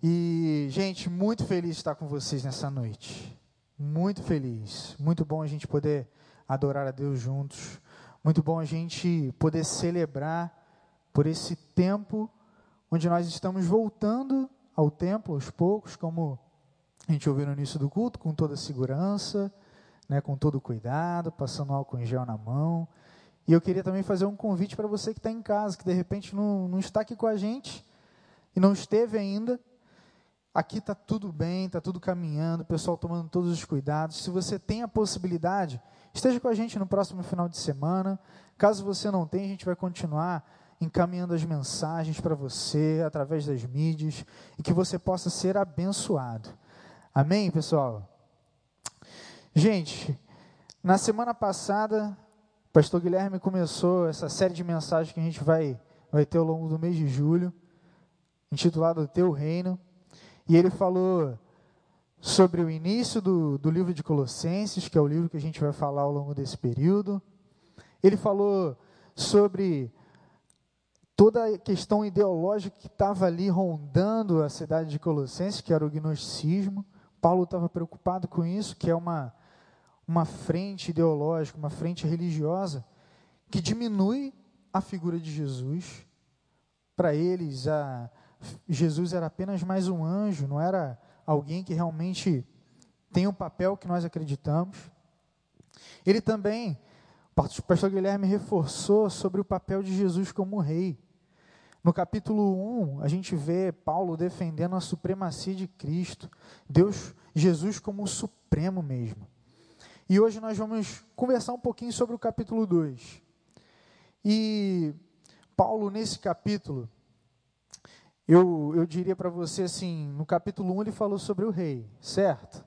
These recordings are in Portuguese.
E, gente, muito feliz de estar com vocês nessa noite. Muito feliz. Muito bom a gente poder adorar a Deus juntos. Muito bom a gente poder celebrar por esse tempo onde nós estamos voltando ao templo aos poucos, como a gente ouviu no início do culto, com toda a segurança, né, com todo o cuidado, passando álcool em gel na mão. E eu queria também fazer um convite para você que está em casa, que de repente não, não está aqui com a gente e não esteve ainda. Aqui está tudo bem, está tudo caminhando, o pessoal tomando todos os cuidados. Se você tem a possibilidade, esteja com a gente no próximo final de semana. Caso você não tenha, a gente vai continuar encaminhando as mensagens para você através das mídias e que você possa ser abençoado. Amém, pessoal? Gente, na semana passada, o pastor Guilherme começou essa série de mensagens que a gente vai, vai ter ao longo do mês de julho, intitulado O Teu Reino. E ele falou sobre o início do, do livro de Colossenses, que é o livro que a gente vai falar ao longo desse período. Ele falou sobre toda a questão ideológica que estava ali rondando a cidade de Colossenses, que era o gnosticismo. Paulo estava preocupado com isso, que é uma, uma frente ideológica, uma frente religiosa, que diminui a figura de Jesus. Para eles, a, Jesus era apenas mais um anjo, não era alguém que realmente tem o papel que nós acreditamos. Ele também, o pastor Guilherme reforçou sobre o papel de Jesus como rei. No capítulo 1, a gente vê Paulo defendendo a supremacia de Cristo, Deus, Jesus como o supremo mesmo. E hoje nós vamos conversar um pouquinho sobre o capítulo 2. E Paulo, nesse capítulo, eu, eu diria para você assim: no capítulo 1 ele falou sobre o rei, certo?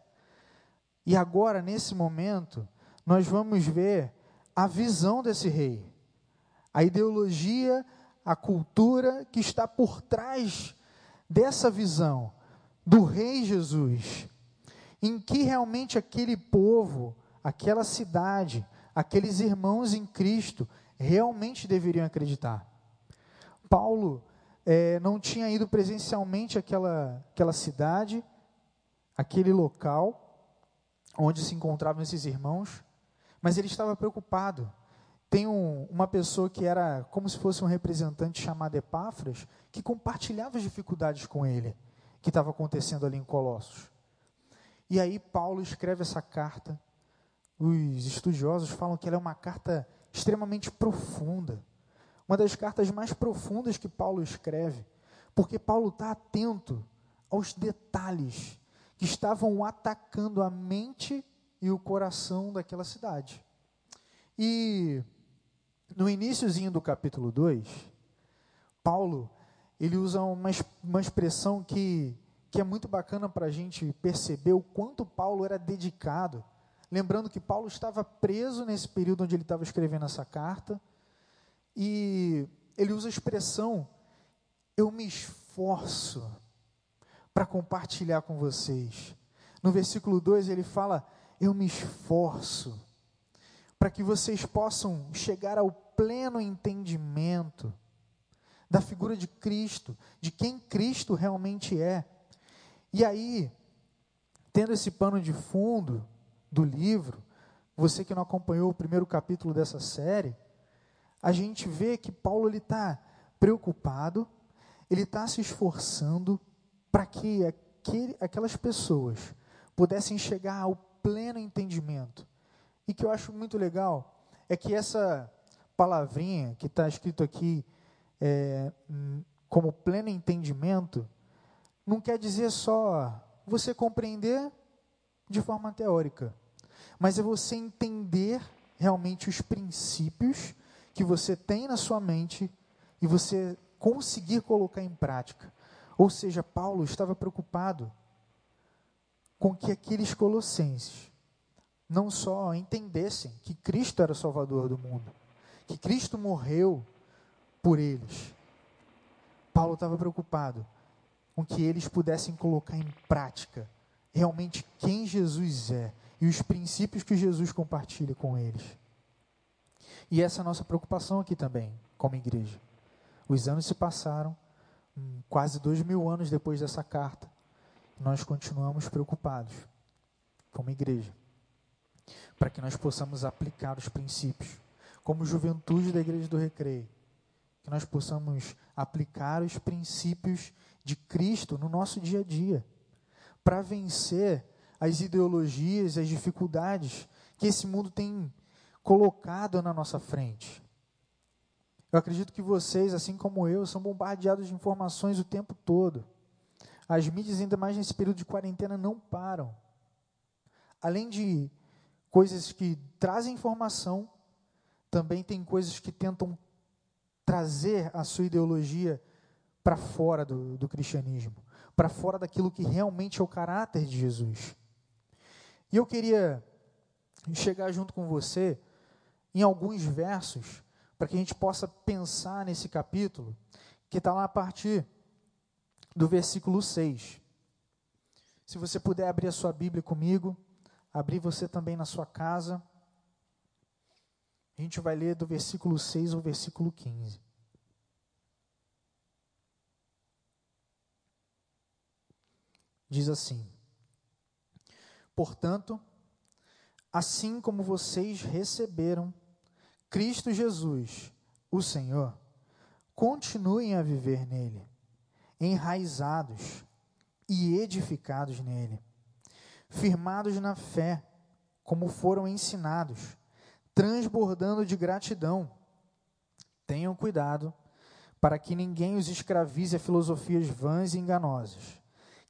E agora, nesse momento, nós vamos ver a visão desse rei, a ideologia, a cultura que está por trás dessa visão do rei Jesus, em que realmente aquele povo, aquela cidade, aqueles irmãos em Cristo realmente deveriam acreditar. Paulo é, não tinha ido presencialmente àquela, àquela cidade, aquele local onde se encontravam esses irmãos, mas ele estava preocupado. Tem um, uma pessoa que era como se fosse um representante chamado Epáfras, que compartilhava as dificuldades com ele, que estava acontecendo ali em Colossos. E aí Paulo escreve essa carta. Os estudiosos falam que ela é uma carta extremamente profunda uma das cartas mais profundas que Paulo escreve, porque Paulo está atento aos detalhes que estavam atacando a mente e o coração daquela cidade. E no iníciozinho do capítulo 2, Paulo, ele usa uma, uma expressão que, que é muito bacana para a gente perceber o quanto Paulo era dedicado. Lembrando que Paulo estava preso nesse período onde ele estava escrevendo essa carta, e ele usa a expressão: eu me esforço para compartilhar com vocês. No versículo 2 ele fala: eu me esforço para que vocês possam chegar ao pleno entendimento da figura de Cristo, de quem Cristo realmente é. E aí, tendo esse pano de fundo do livro, você que não acompanhou o primeiro capítulo dessa série, a gente vê que Paulo ele está preocupado, ele está se esforçando para que aquele, aquelas pessoas pudessem chegar ao pleno entendimento. E que eu acho muito legal é que essa palavrinha que está escrito aqui é, como pleno entendimento não quer dizer só você compreender de forma teórica, mas é você entender realmente os princípios que você tem na sua mente e você conseguir colocar em prática. Ou seja, Paulo estava preocupado com que aqueles colossenses não só entendessem que Cristo era o Salvador do mundo, que Cristo morreu por eles. Paulo estava preocupado com que eles pudessem colocar em prática realmente quem Jesus é e os princípios que Jesus compartilha com eles. E essa é a nossa preocupação aqui também, como igreja. Os anos se passaram, hum, quase dois mil anos depois dessa carta, nós continuamos preocupados, como igreja, para que nós possamos aplicar os princípios, como juventude da Igreja do Recreio, que nós possamos aplicar os princípios de Cristo no nosso dia a dia, para vencer as ideologias, as dificuldades que esse mundo tem colocado na nossa frente. Eu acredito que vocês, assim como eu, são bombardeados de informações o tempo todo. As mídias, ainda mais nesse período de quarentena, não param. Além de coisas que trazem informação, também tem coisas que tentam trazer a sua ideologia para fora do, do cristianismo, para fora daquilo que realmente é o caráter de Jesus. E eu queria chegar junto com você em alguns versos, para que a gente possa pensar nesse capítulo, que está lá a partir do versículo 6. Se você puder abrir a sua Bíblia comigo, abrir você também na sua casa. A gente vai ler do versículo 6 ao versículo 15. Diz assim: Portanto, assim como vocês receberam Cristo Jesus, o Senhor, continuem a viver nele, enraizados e edificados nele, firmados na fé, como foram ensinados, transbordando de gratidão. Tenham cuidado para que ninguém os escravize a filosofias vãs e enganosas,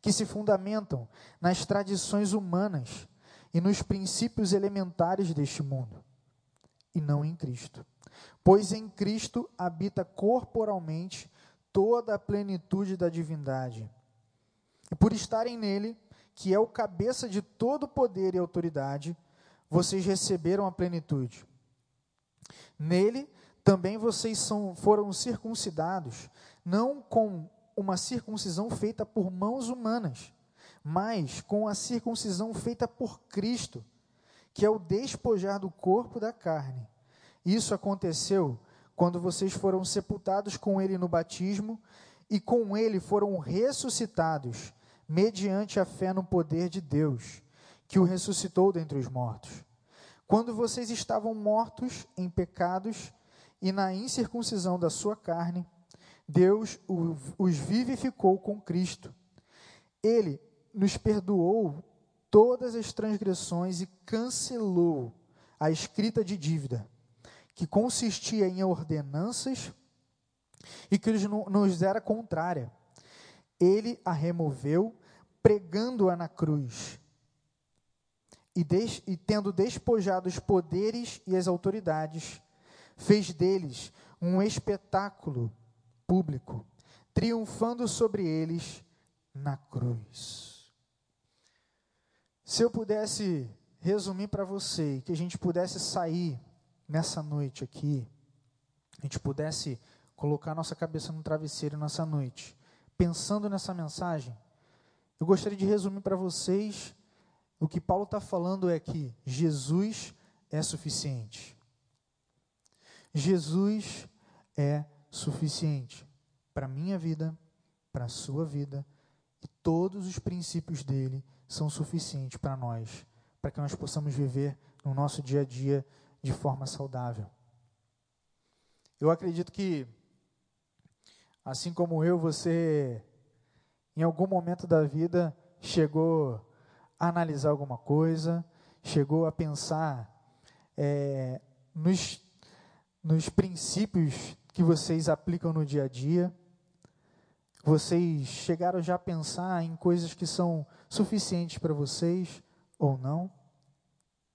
que se fundamentam nas tradições humanas e nos princípios elementares deste mundo, e não em Cristo. Pois em Cristo habita corporalmente toda a plenitude da divindade. E por estarem nele, que é o cabeça de todo poder e autoridade, vocês receberam a plenitude. Nele também vocês são, foram circuncidados, não com uma circuncisão feita por mãos humanas, mas com a circuncisão feita por Cristo, que é o despojar do corpo da carne. Isso aconteceu quando vocês foram sepultados com ele no batismo e com ele foram ressuscitados, mediante a fé no poder de Deus, que o ressuscitou dentre os mortos. Quando vocês estavam mortos em pecados e na incircuncisão da sua carne, Deus os vivificou com Cristo. Ele nos perdoou todas as transgressões e cancelou a escrita de dívida, que consistia em ordenanças e que nos era contrária. Ele a removeu, pregando-a na cruz. E, des, e tendo despojado os poderes e as autoridades, fez deles um espetáculo público, triunfando sobre eles na cruz. Se eu pudesse resumir para você, que a gente pudesse sair nessa noite aqui, a gente pudesse colocar nossa cabeça no travesseiro nessa noite, pensando nessa mensagem, eu gostaria de resumir para vocês o que Paulo está falando é que Jesus é suficiente. Jesus é suficiente para minha vida, para a sua vida, e todos os princípios dele são suficientes para nós, para que nós possamos viver no nosso dia a dia de forma saudável. Eu acredito que, assim como eu, você, em algum momento da vida, chegou a analisar alguma coisa, chegou a pensar é, nos, nos princípios que vocês aplicam no dia a dia. Vocês chegaram já a pensar em coisas que são suficientes para vocês ou não?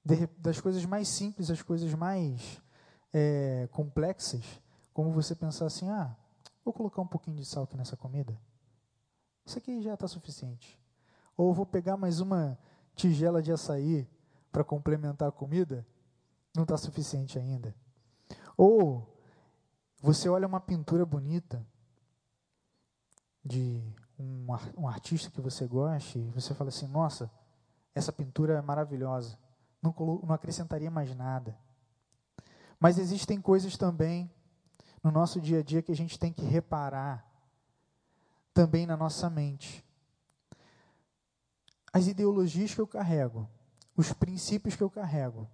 De, das coisas mais simples às coisas mais é, complexas, como você pensar assim: ah, vou colocar um pouquinho de sal aqui nessa comida. Isso aqui já está suficiente. Ou vou pegar mais uma tigela de açaí para complementar a comida. Não está suficiente ainda. Ou você olha uma pintura bonita de um, um artista que você goste você fala assim: nossa, essa pintura é maravilhosa. Não, não acrescentaria mais nada. Mas existem coisas também no nosso dia a dia que a gente tem que reparar também na nossa mente. As ideologias que eu carrego, os princípios que eu carrego,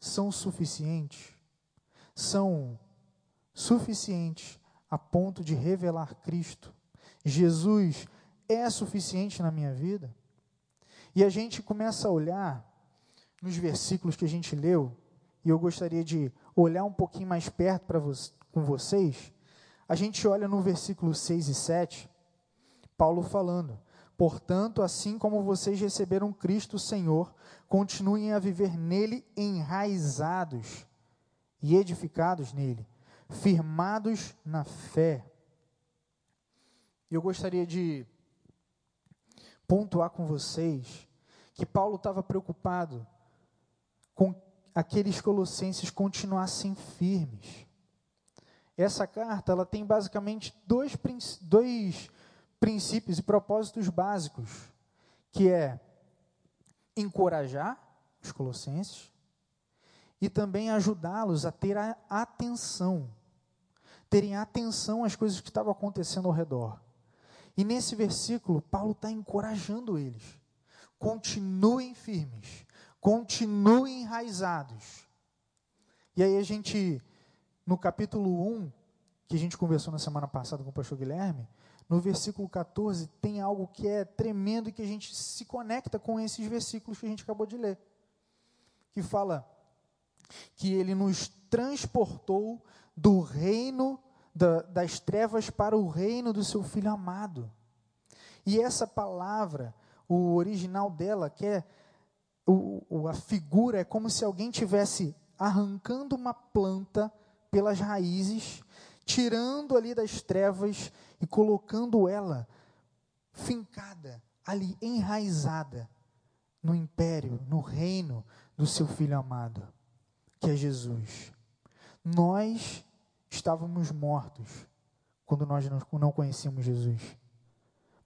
são suficientes? São suficientes a ponto de revelar Cristo? Jesus é suficiente na minha vida? E a gente começa a olhar nos versículos que a gente leu, e eu gostaria de olhar um pouquinho mais perto para vo com vocês. A gente olha no versículo 6 e 7, Paulo falando: Portanto, assim como vocês receberam Cristo Senhor, continuem a viver nele enraizados e edificados nele, firmados na fé. Eu gostaria de pontuar com vocês que Paulo estava preocupado com aqueles colossenses continuassem firmes. Essa carta ela tem basicamente dois, dois princípios e propósitos básicos, que é encorajar os colossenses e também ajudá-los a ter a atenção, terem atenção às coisas que estavam acontecendo ao redor. E nesse versículo, Paulo está encorajando eles. Continuem firmes, continuem enraizados. E aí a gente, no capítulo 1, que a gente conversou na semana passada com o pastor Guilherme, no versículo 14 tem algo que é tremendo e que a gente se conecta com esses versículos que a gente acabou de ler. Que fala que ele nos transportou do reino da, das trevas para o reino do seu filho amado. E essa palavra, o original dela, que é o, o, a figura, é como se alguém tivesse arrancando uma planta pelas raízes, tirando ali das trevas e colocando ela fincada, ali enraizada no império, no reino do seu filho amado, que é Jesus. Nós estávamos mortos quando nós não conhecíamos Jesus.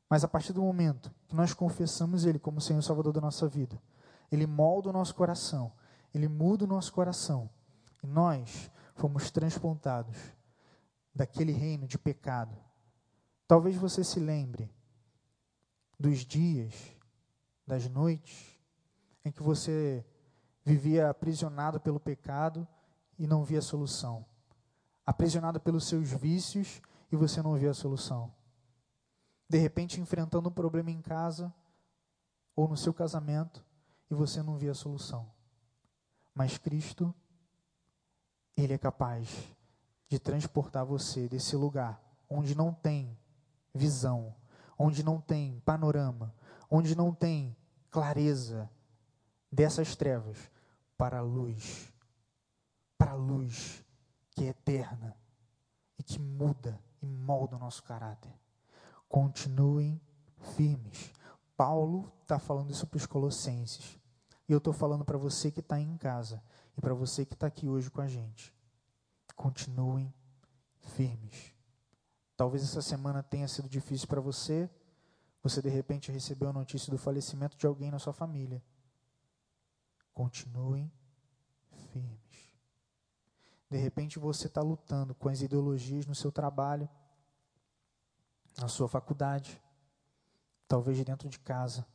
Mas a partir do momento que nós confessamos Ele como Senhor e Salvador da nossa vida, Ele molda o nosso coração, Ele muda o nosso coração, e nós fomos transplantados daquele reino de pecado. Talvez você se lembre dos dias, das noites, em que você vivia aprisionado pelo pecado e não via solução aprisionado pelos seus vícios e você não vê a solução. De repente, enfrentando um problema em casa ou no seu casamento e você não vê a solução. Mas Cristo, Ele é capaz de transportar você desse lugar onde não tem visão, onde não tem panorama, onde não tem clareza dessas trevas para a luz, para a luz eterna e que muda e molda o nosso caráter. Continuem firmes. Paulo está falando isso para os Colossenses. E eu estou falando para você que está em casa e para você que está aqui hoje com a gente. Continuem firmes. Talvez essa semana tenha sido difícil para você. Você de repente recebeu a notícia do falecimento de alguém na sua família. Continuem firmes. De repente você está lutando com as ideologias no seu trabalho, na sua faculdade, talvez dentro de casa.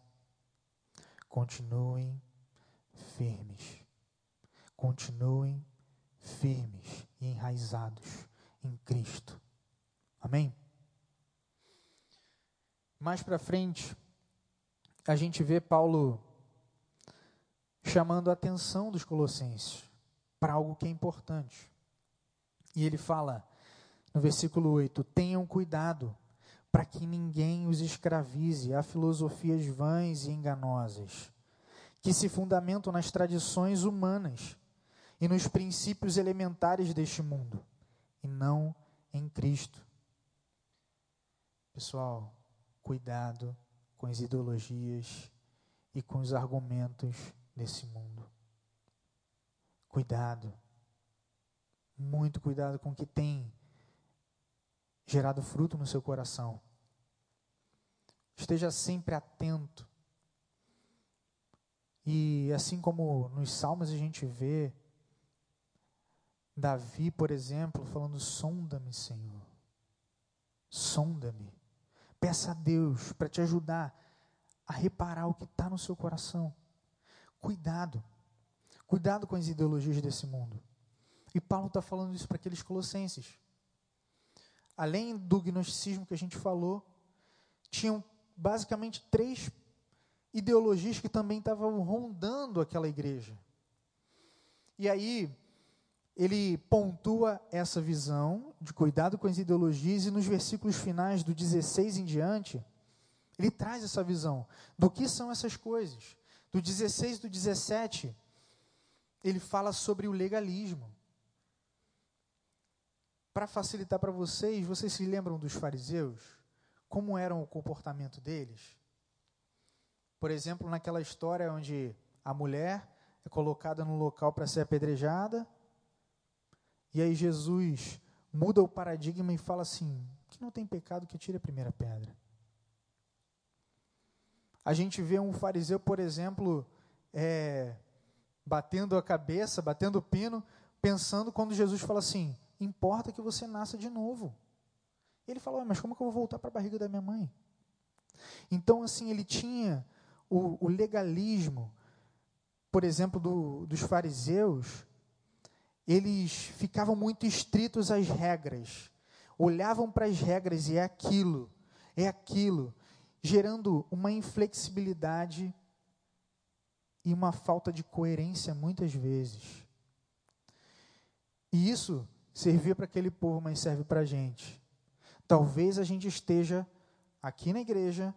Continuem firmes. Continuem firmes e enraizados em Cristo. Amém? Mais para frente, a gente vê Paulo chamando a atenção dos colossenses para algo que é importante. E ele fala no versículo 8: tenham cuidado para que ninguém os escravize a filosofias vãs e enganosas, que se fundamentam nas tradições humanas e nos princípios elementares deste mundo, e não em Cristo. Pessoal, cuidado com as ideologias e com os argumentos desse mundo. Cuidado. Muito cuidado com o que tem gerado fruto no seu coração. Esteja sempre atento. E assim como nos Salmos a gente vê Davi, por exemplo, falando: sonda-me, Senhor. Sonda-me. Peça a Deus para te ajudar a reparar o que está no seu coração. Cuidado. Cuidado com as ideologias desse mundo. E Paulo está falando isso para aqueles colossenses. Além do gnosticismo que a gente falou, tinham basicamente três ideologias que também estavam rondando aquela igreja. E aí, ele pontua essa visão de cuidado com as ideologias, e nos versículos finais, do 16 em diante, ele traz essa visão do que são essas coisas. Do 16 do 17, ele fala sobre o legalismo. Para facilitar para vocês, vocês se lembram dos fariseus? Como era o comportamento deles? Por exemplo, naquela história onde a mulher é colocada no local para ser apedrejada, e aí Jesus muda o paradigma e fala assim: que não tem pecado que tire a primeira pedra. A gente vê um fariseu, por exemplo, é, batendo a cabeça, batendo o pino, pensando quando Jesus fala assim: importa que você nasça de novo. Ele fala: mas como que eu vou voltar para a barriga da minha mãe? Então, assim, ele tinha o, o legalismo, por exemplo, do, dos fariseus, eles ficavam muito estritos às regras, olhavam para as regras e é aquilo, é aquilo, gerando uma inflexibilidade e uma falta de coerência muitas vezes. E isso servia para aquele povo, mas serve para a gente. Talvez a gente esteja aqui na igreja,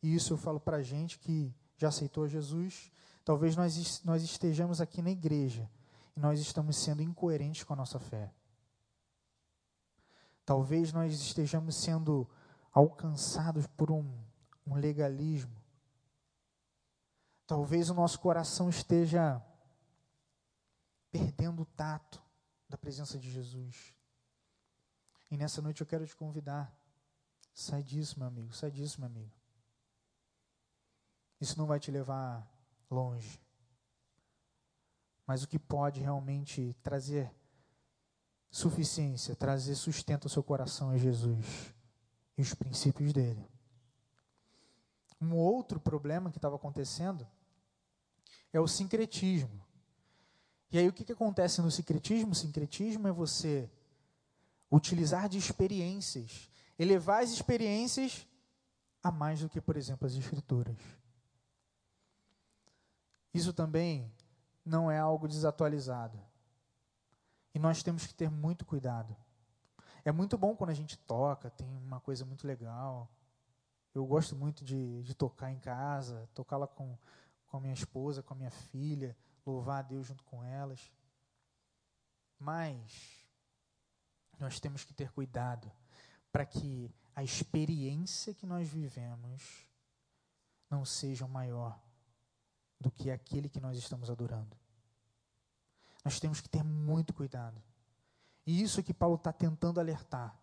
e isso eu falo para a gente que já aceitou Jesus, talvez nós, nós estejamos aqui na igreja e nós estamos sendo incoerentes com a nossa fé. Talvez nós estejamos sendo alcançados por um, um legalismo. Talvez o nosso coração esteja perdendo o tato da presença de Jesus. E nessa noite eu quero te convidar. Sai disso, meu amigo, sai disso, meu amigo. Isso não vai te levar longe. Mas o que pode realmente trazer suficiência, trazer sustento ao seu coração é Jesus e os princípios dele. Um outro problema que estava acontecendo é o sincretismo. E aí o que, que acontece no sincretismo? O sincretismo é você utilizar de experiências, elevar as experiências a mais do que, por exemplo, as escrituras. Isso também não é algo desatualizado. E nós temos que ter muito cuidado. É muito bom quando a gente toca, tem uma coisa muito legal. Eu gosto muito de, de tocar em casa, tocar lá com, com a minha esposa, com a minha filha, louvar a Deus junto com elas. Mas nós temos que ter cuidado para que a experiência que nós vivemos não seja maior do que aquele que nós estamos adorando. Nós temos que ter muito cuidado. E isso é que Paulo está tentando alertar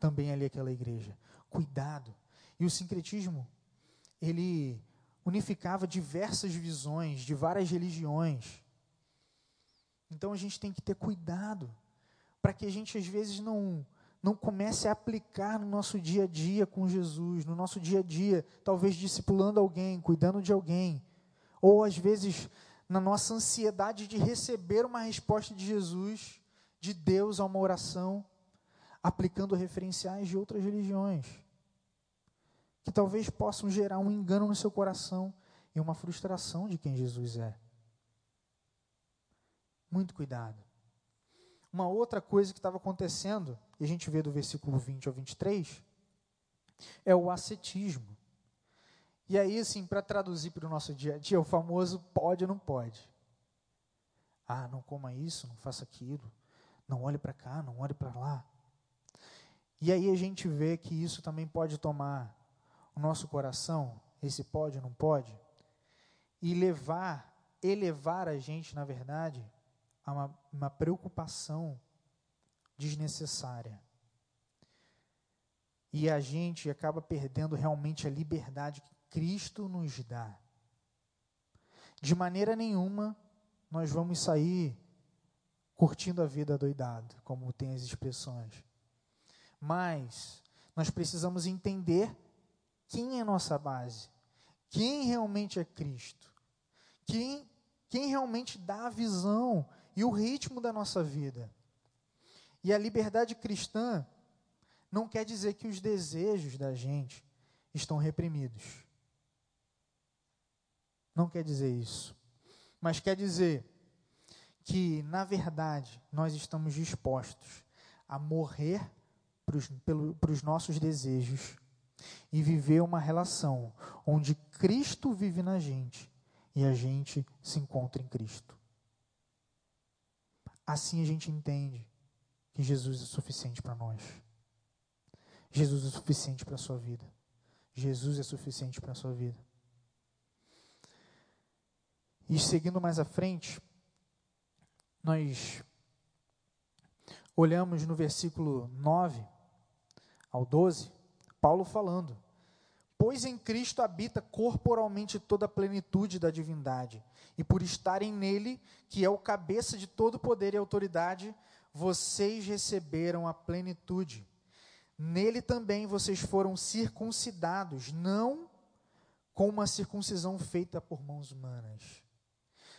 também ali aquela igreja. Cuidado. E o sincretismo, ele unificava diversas visões de várias religiões. Então a gente tem que ter cuidado para que a gente às vezes não não comece a aplicar no nosso dia a dia com Jesus, no nosso dia a dia, talvez discipulando alguém, cuidando de alguém, ou às vezes na nossa ansiedade de receber uma resposta de Jesus, de Deus a uma oração, aplicando referenciais de outras religiões talvez possam gerar um engano no seu coração e uma frustração de quem Jesus é. Muito cuidado. Uma outra coisa que estava acontecendo, e a gente vê do versículo 20 ao 23, é o ascetismo. E aí, assim, para traduzir para o nosso dia a dia, o famoso pode ou não pode. Ah, não coma isso, não faça aquilo, não olhe para cá, não olhe para lá. E aí a gente vê que isso também pode tomar o nosso coração, esse pode ou não pode, e levar, elevar a gente, na verdade, a uma, uma preocupação desnecessária. E a gente acaba perdendo realmente a liberdade que Cristo nos dá. De maneira nenhuma nós vamos sair curtindo a vida doidado, como tem as expressões. Mas nós precisamos entender quem é nossa base, quem realmente é Cristo, quem, quem realmente dá a visão e o ritmo da nossa vida. E a liberdade cristã não quer dizer que os desejos da gente estão reprimidos. Não quer dizer isso. Mas quer dizer que, na verdade, nós estamos dispostos a morrer para os nossos desejos e viver uma relação onde Cristo vive na gente e a gente se encontra em Cristo. Assim a gente entende que Jesus é suficiente para nós. Jesus é suficiente para a sua vida. Jesus é suficiente para a sua vida. E seguindo mais à frente, nós olhamos no versículo 9 ao 12, Paulo falando: Pois em Cristo habita corporalmente toda a plenitude da divindade, e por estarem nele, que é o cabeça de todo poder e autoridade, vocês receberam a plenitude. Nele também vocês foram circuncidados, não com uma circuncisão feita por mãos humanas,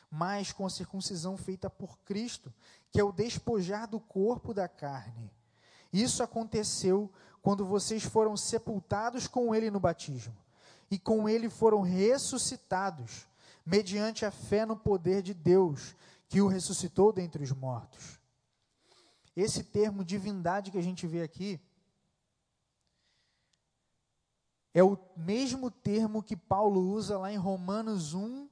mas com a circuncisão feita por Cristo, que é o despojar do corpo da carne. Isso aconteceu quando vocês foram sepultados com ele no batismo, e com ele foram ressuscitados, mediante a fé no poder de Deus, que o ressuscitou dentre os mortos. Esse termo divindade que a gente vê aqui é o mesmo termo que Paulo usa lá em Romanos 1,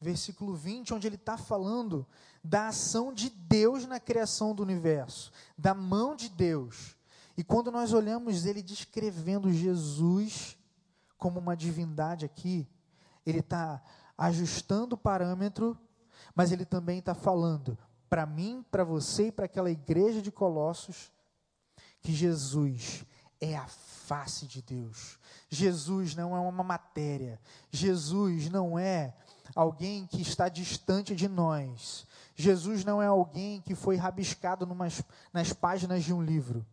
versículo 20, onde ele está falando da ação de Deus na criação do universo, da mão de Deus. E quando nós olhamos ele descrevendo Jesus como uma divindade aqui, ele está ajustando o parâmetro, mas ele também está falando para mim, para você e para aquela igreja de Colossos, que Jesus é a face de Deus. Jesus não é uma matéria. Jesus não é alguém que está distante de nós. Jesus não é alguém que foi rabiscado numas, nas páginas de um livro.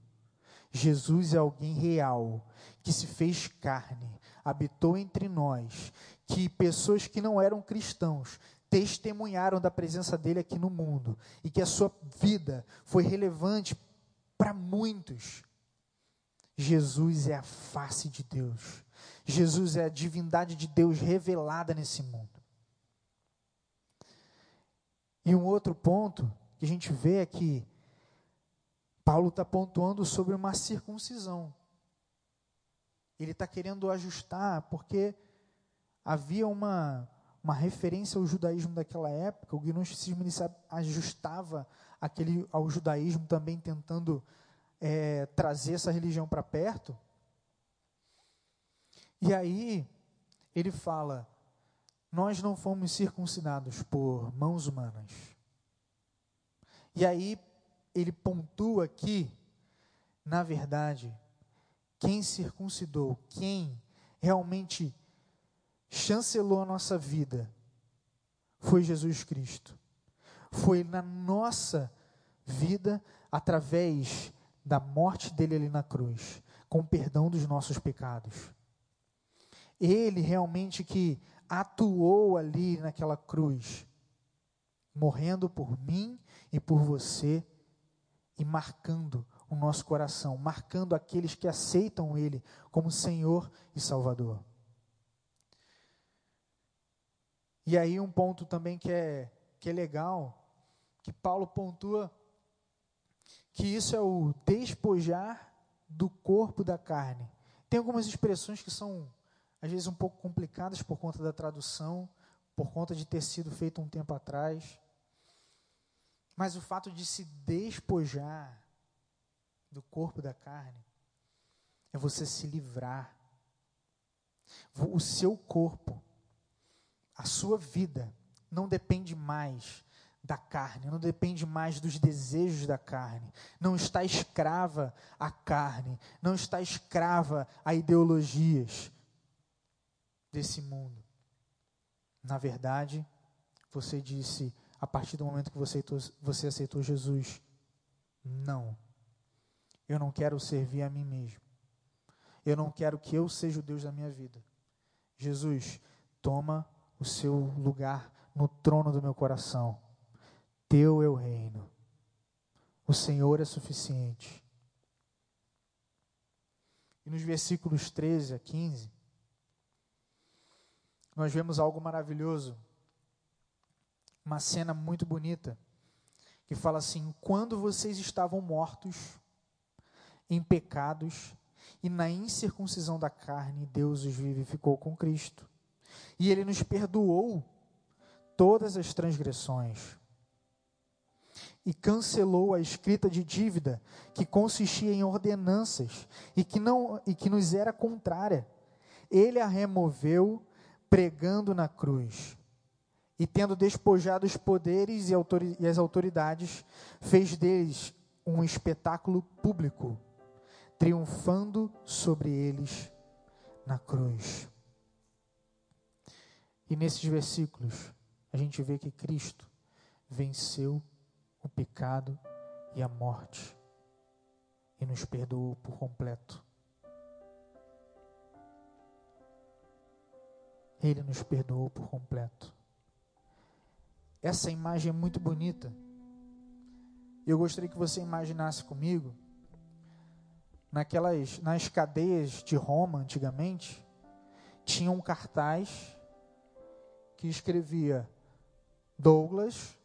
Jesus é alguém real, que se fez carne, habitou entre nós, que pessoas que não eram cristãos testemunharam da presença dele aqui no mundo e que a sua vida foi relevante para muitos. Jesus é a face de Deus. Jesus é a divindade de Deus revelada nesse mundo. E um outro ponto que a gente vê é que Paulo está pontuando sobre uma circuncisão. Ele está querendo ajustar, porque havia uma, uma referência ao judaísmo daquela época, o gnosticismo ajustava aquele, ao judaísmo também tentando é, trazer essa religião para perto. E aí ele fala: nós não fomos circuncidados por mãos humanas. E aí ele pontua aqui, na verdade, quem circuncidou, quem realmente chancelou a nossa vida, foi Jesus Cristo. Foi na nossa vida, através da morte dele ali na cruz, com o perdão dos nossos pecados. Ele realmente que atuou ali naquela cruz, morrendo por mim e por você e marcando o nosso coração, marcando aqueles que aceitam Ele como Senhor e Salvador. E aí um ponto também que é, que é legal, que Paulo pontua que isso é o despojar do corpo da carne. Tem algumas expressões que são, às vezes, um pouco complicadas por conta da tradução, por conta de ter sido feito um tempo atrás. Mas o fato de se despojar do corpo da carne é você se livrar. O seu corpo, a sua vida, não depende mais da carne, não depende mais dos desejos da carne, não está escrava à carne, não está escrava a ideologias desse mundo. Na verdade, você disse, a partir do momento que você aceitou, você aceitou Jesus, não, eu não quero servir a mim mesmo, Eu não quero que eu seja o Deus da minha vida. Jesus, toma o seu lugar no trono do meu coração. Teu é o reino. O Senhor é suficiente. E nos versículos 13 a 15, nós vemos algo maravilhoso, uma cena muito bonita, que fala assim: quando vocês estavam mortos em pecados e na incircuncisão da carne, Deus os vivificou com Cristo. E Ele nos perdoou todas as transgressões e cancelou a escrita de dívida que consistia em ordenanças e que não e que nos era contrária. Ele a removeu pregando na cruz. E tendo despojado os poderes e, e as autoridades, fez deles um espetáculo público, triunfando sobre eles na cruz. E nesses versículos, a gente vê que Cristo venceu o pecado e a morte e nos perdoou por completo. Ele nos perdoou por completo. Essa imagem é muito bonita. Eu gostaria que você imaginasse comigo naquelas nas cadeias de Roma antigamente tinha um cartaz que escrevia Douglas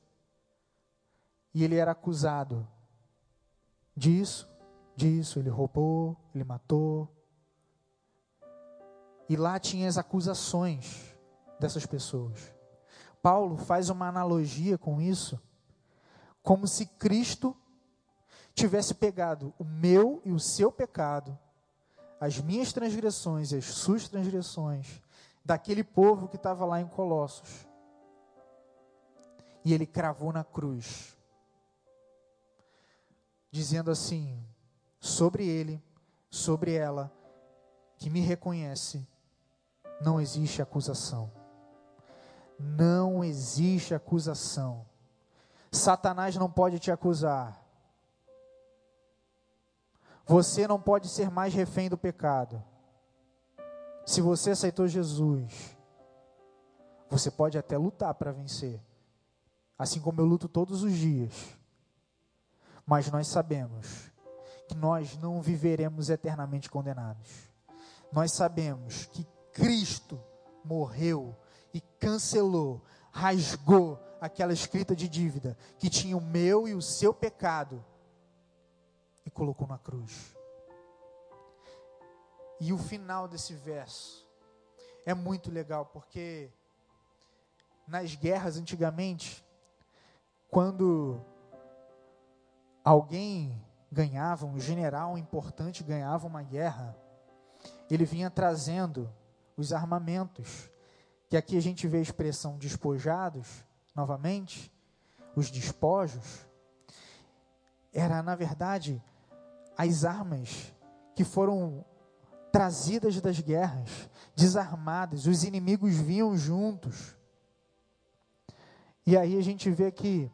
e ele era acusado disso, disso, ele roubou, ele matou, e lá tinha as acusações dessas pessoas. Paulo faz uma analogia com isso, como se Cristo tivesse pegado o meu e o seu pecado, as minhas transgressões e as suas transgressões, daquele povo que estava lá em Colossos, e ele cravou na cruz, dizendo assim: sobre ele, sobre ela, que me reconhece, não existe acusação. Não existe acusação. Satanás não pode te acusar. Você não pode ser mais refém do pecado. Se você aceitou Jesus, você pode até lutar para vencer, assim como eu luto todos os dias. Mas nós sabemos que nós não viveremos eternamente condenados. Nós sabemos que Cristo morreu e cancelou, rasgou aquela escrita de dívida que tinha o meu e o seu pecado e colocou na cruz. E o final desse verso é muito legal porque nas guerras antigamente, quando alguém ganhava, um general importante ganhava uma guerra, ele vinha trazendo os armamentos, que aqui a gente vê a expressão despojados, novamente, os despojos, era na verdade as armas que foram trazidas das guerras, desarmadas, os inimigos vinham juntos. E aí a gente vê que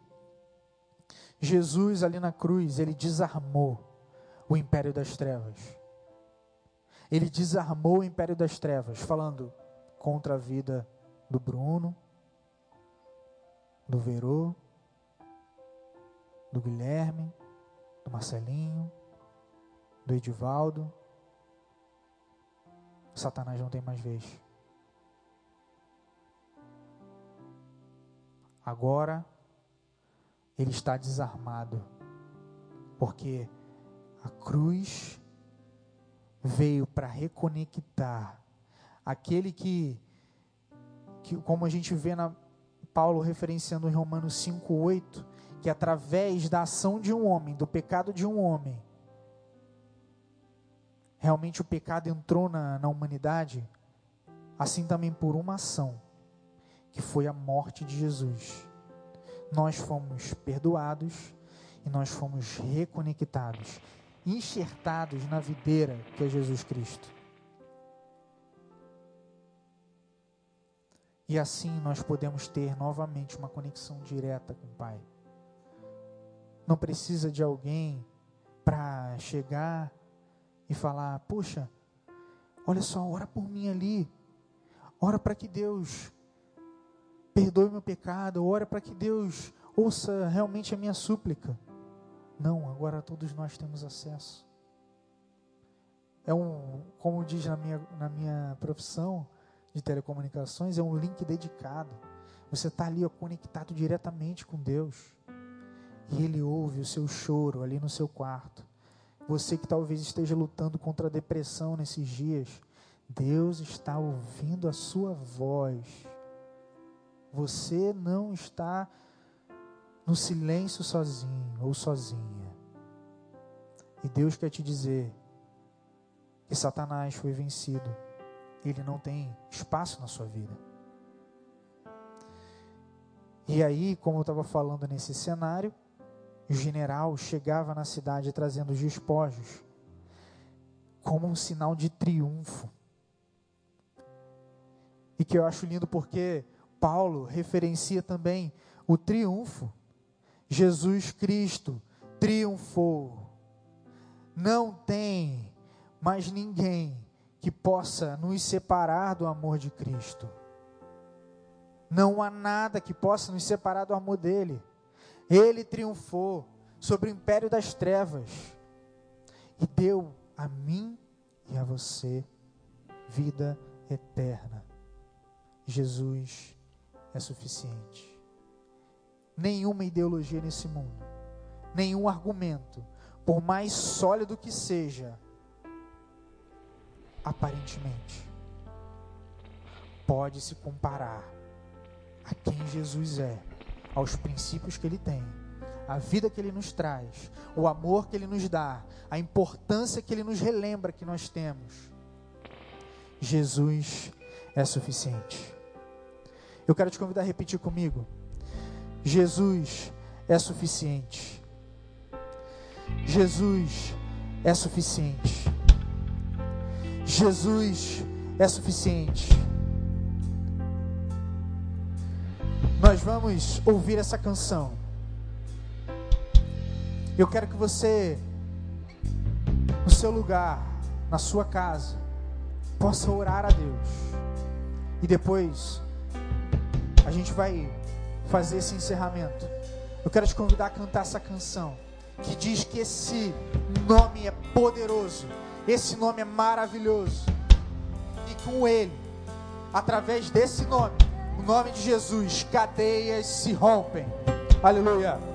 Jesus ali na cruz, ele desarmou o império das trevas ele desarmou o império das trevas, falando contra a vida do Bruno, do Verô, do Guilherme, do Marcelinho, do Edivaldo. Satanás não tem mais vez. Agora ele está desarmado, porque a cruz veio para reconectar aquele que, que, como a gente vê na Paulo referenciando em Romanos 5:8, que através da ação de um homem, do pecado de um homem, realmente o pecado entrou na, na humanidade, assim também por uma ação, que foi a morte de Jesus. Nós fomos perdoados e nós fomos reconectados enxertados na videira que é Jesus Cristo. E assim nós podemos ter novamente uma conexão direta com o Pai. Não precisa de alguém para chegar e falar: Puxa, Olha só, ora por mim ali. Ora para que Deus perdoe meu pecado. Ora para que Deus ouça realmente a minha súplica. Não, agora todos nós temos acesso. É um, como diz na minha, na minha profissão de telecomunicações, é um link dedicado. Você está ali ó, conectado diretamente com Deus. E Ele ouve o seu choro ali no seu quarto. Você que talvez esteja lutando contra a depressão nesses dias, Deus está ouvindo a sua voz. Você não está no silêncio sozinho ou sozinha. E Deus quer te dizer que Satanás foi vencido. Ele não tem espaço na sua vida. E aí, como eu estava falando nesse cenário, o general chegava na cidade trazendo os despojos como um sinal de triunfo. E que eu acho lindo porque Paulo referencia também o triunfo. Jesus Cristo triunfou. Não tem mais ninguém que possa nos separar do amor de Cristo. Não há nada que possa nos separar do amor dele. Ele triunfou sobre o império das trevas e deu a mim e a você vida eterna. Jesus é suficiente. Nenhuma ideologia nesse mundo, nenhum argumento, por mais sólido que seja, aparentemente, pode se comparar a quem Jesus é, aos princípios que ele tem, a vida que ele nos traz, o amor que ele nos dá, a importância que ele nos relembra que nós temos. Jesus é suficiente. Eu quero te convidar a repetir comigo. Jesus é suficiente. Jesus é suficiente. Jesus é suficiente. Nós vamos ouvir essa canção. Eu quero que você, no seu lugar, na sua casa, possa orar a Deus. E depois a gente vai fazer esse encerramento. Eu quero te convidar a cantar essa canção que diz que esse nome é poderoso, esse nome é maravilhoso. E com ele, através desse nome, o nome de Jesus, cadeias se rompem. Aleluia.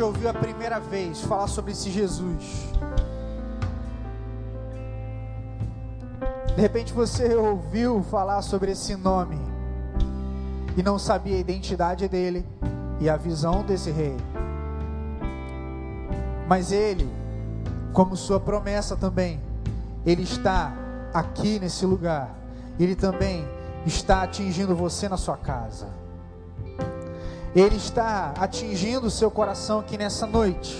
Ouviu a primeira vez falar sobre esse Jesus. De repente você ouviu falar sobre esse nome e não sabia a identidade dele e a visão desse rei. Mas ele, como sua promessa também, ele está aqui nesse lugar. Ele também está atingindo você na sua casa. Ele está atingindo o seu coração aqui nessa noite.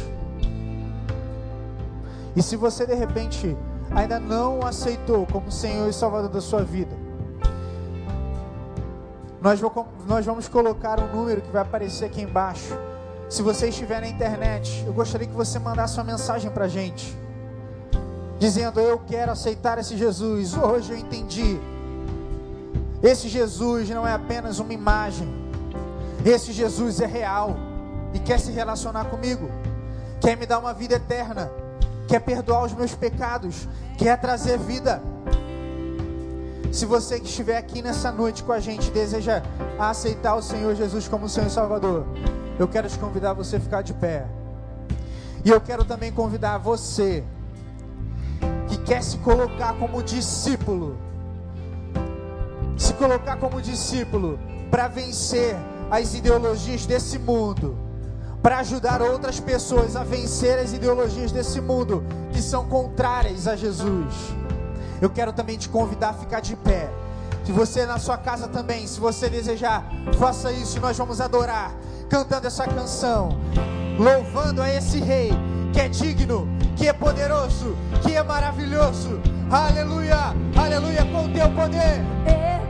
E se você de repente ainda não o aceitou como Senhor e Salvador da sua vida, nós, nós vamos colocar um número que vai aparecer aqui embaixo. Se você estiver na internet, eu gostaria que você mandasse uma mensagem para a gente, dizendo: Eu quero aceitar esse Jesus. Hoje eu entendi. Esse Jesus não é apenas uma imagem, esse Jesus é real e quer se relacionar comigo, quer me dar uma vida eterna, quer perdoar os meus pecados, quer trazer vida. Se você que estiver aqui nessa noite com a gente deseja aceitar o Senhor Jesus como Senhor e Salvador, eu quero te convidar a você ficar de pé. E eu quero também convidar você que quer se colocar como discípulo, se colocar como discípulo para vencer as ideologias desse mundo, para ajudar outras pessoas a vencer as ideologias desse mundo que são contrárias a Jesus eu quero também te convidar a ficar de pé. Se você na sua casa também, se você desejar, faça isso. Nós vamos adorar, cantando essa canção, louvando a esse Rei que é digno, que é poderoso, que é maravilhoso. Aleluia, aleluia, com teu poder.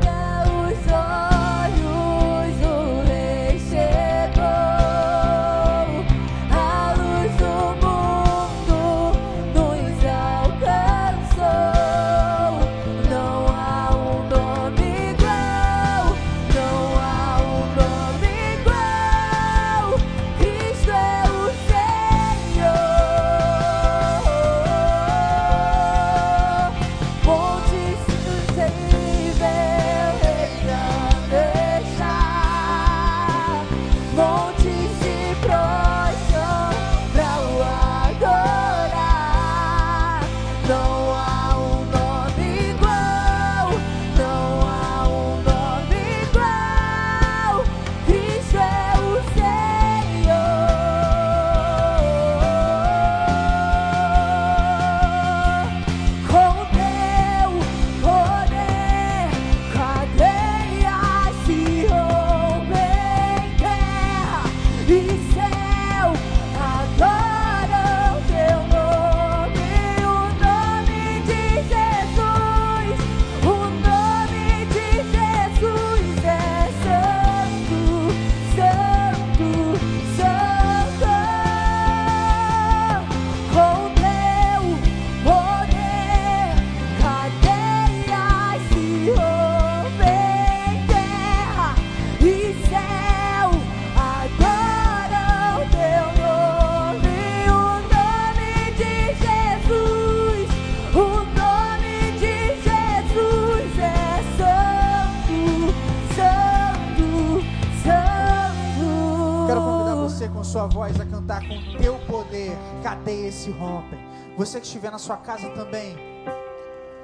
Se rompem. Você que estiver na sua casa também.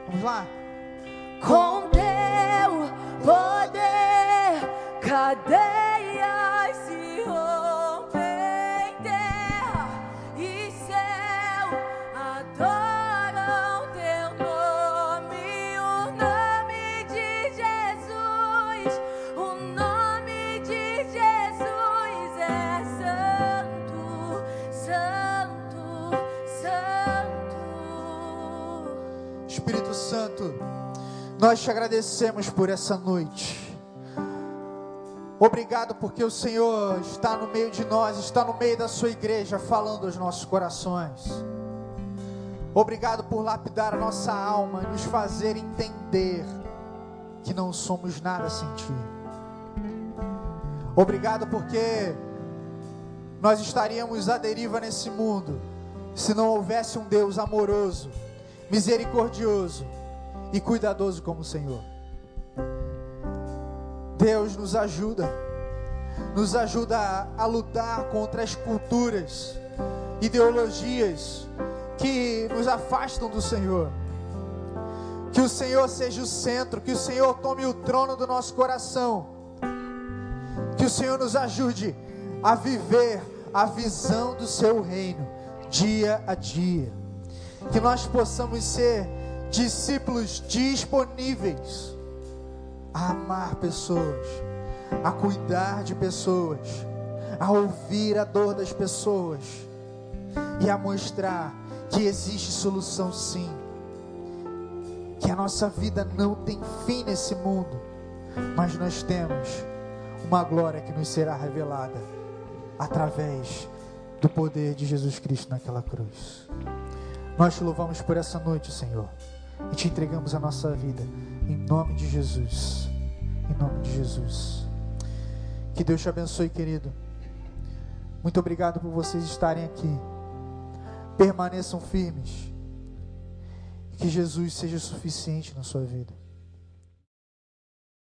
Vamos lá? Com teu poder, cadeias nós te agradecemos por essa noite. Obrigado porque o Senhor está no meio de nós, está no meio da sua igreja, falando aos nossos corações. Obrigado por lapidar a nossa alma e nos fazer entender que não somos nada sem Ti. Obrigado porque nós estaríamos à deriva nesse mundo se não houvesse um Deus amoroso, misericordioso e cuidadoso como o Senhor. Deus nos ajuda, nos ajuda a, a lutar contra as culturas, ideologias que nos afastam do Senhor. Que o Senhor seja o centro, que o Senhor tome o trono do nosso coração. Que o Senhor nos ajude a viver a visão do seu reino dia a dia. Que nós possamos ser discípulos disponíveis a amar pessoas, a cuidar de pessoas, a ouvir a dor das pessoas e a mostrar que existe solução sim. que a nossa vida não tem fim nesse mundo, mas nós temos uma glória que nos será revelada através do poder de Jesus Cristo naquela cruz. Nós te louvamos por essa noite, Senhor, e te entregamos a nossa vida, em nome de Jesus. Em nome de Jesus. Que Deus te abençoe, querido. Muito obrigado por vocês estarem aqui. Permaneçam firmes. Que Jesus seja suficiente na sua vida.